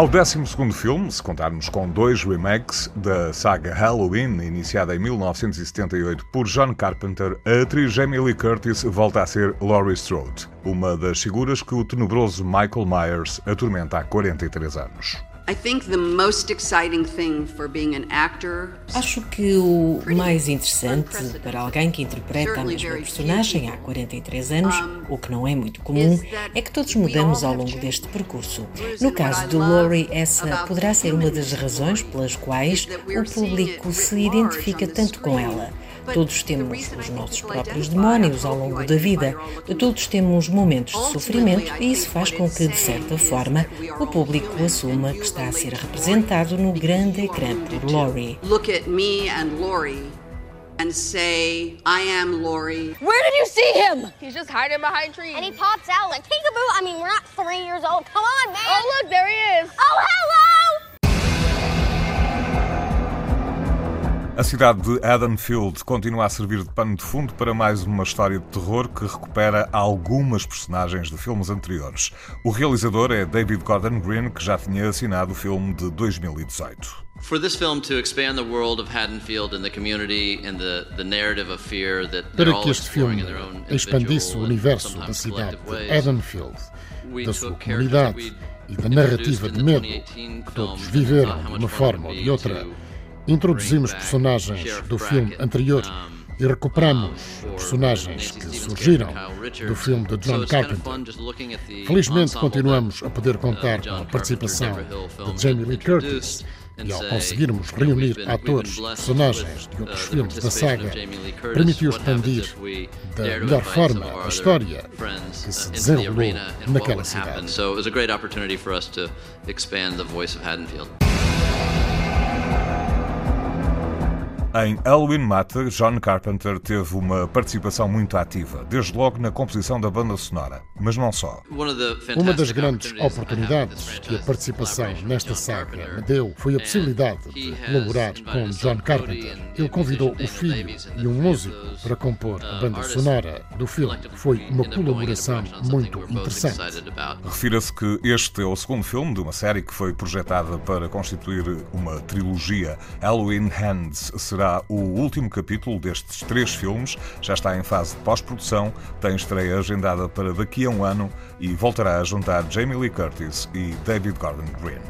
Ao 12 filme, se contarmos com dois remakes da saga Halloween, iniciada em 1978 por John Carpenter, a atriz Jamie Lee Curtis volta a ser Laurie Strode, uma das figuras que o tenebroso Michael Myers atormenta há 43 anos. Acho que o mais interessante para alguém que interpreta a mesma personagem há 43 anos, o que não é muito comum, é que todos mudamos ao longo deste percurso. No caso de Laurie, essa poderá ser uma das razões pelas quais o público se identifica tanto com ela. Todos temos os nossos próprios demónios ao longo da vida. Todos temos momentos de sofrimento e isso faz com que, de certa forma, o público assuma que está a ser representado no grande ecrã por Laurie. Look at me and Laurie and say, I am Laurie. Where did you see him? He's just hiding behind trees. And he pops out like peekaboo. I mean, we're not three years old. Come on, man. Oh, look, there he is. Oh, hello! A cidade de Haddonfield continua a servir de pano de fundo para mais uma história de terror que recupera algumas personagens de filmes anteriores. O realizador é David Gordon Green, que já tinha assinado o filme de 2018. For this film to expand the world of Haddonfield and the community and the, the narrative of fear that Para que este filme expandisse o universo da cidade de Haddonfield, da sua comunidade e da narrativa de medo que todos viveram de uma forma ou de outra Introduzimos personagens do filme anterior e recuperamos personagens que surgiram do filme de John Carpenter. Felizmente continuamos a poder contar com a participação de Jamie Lee Curtis e ao conseguirmos reunir atores e personagens de outros filmes da saga, permitiu expandir da melhor forma a história que se desenrolou naquela cidade. Em Halloween Mata, John Carpenter teve uma participação muito ativa, desde logo na composição da banda sonora, mas não só. Uma das grandes oportunidades que a participação nesta saga me deu foi a possibilidade de colaborar com John Carpenter. Ele convidou o filho e um músico para compor a banda sonora do filme. Foi uma colaboração muito interessante. Refira-se que este é o segundo filme de uma série que foi projetada para constituir uma trilogia. Halloween Hands será será o último capítulo destes três filmes. Já está em fase de pós-produção, tem estreia agendada para daqui a um ano e voltará a juntar Jamie Lee Curtis e David Gordon Green.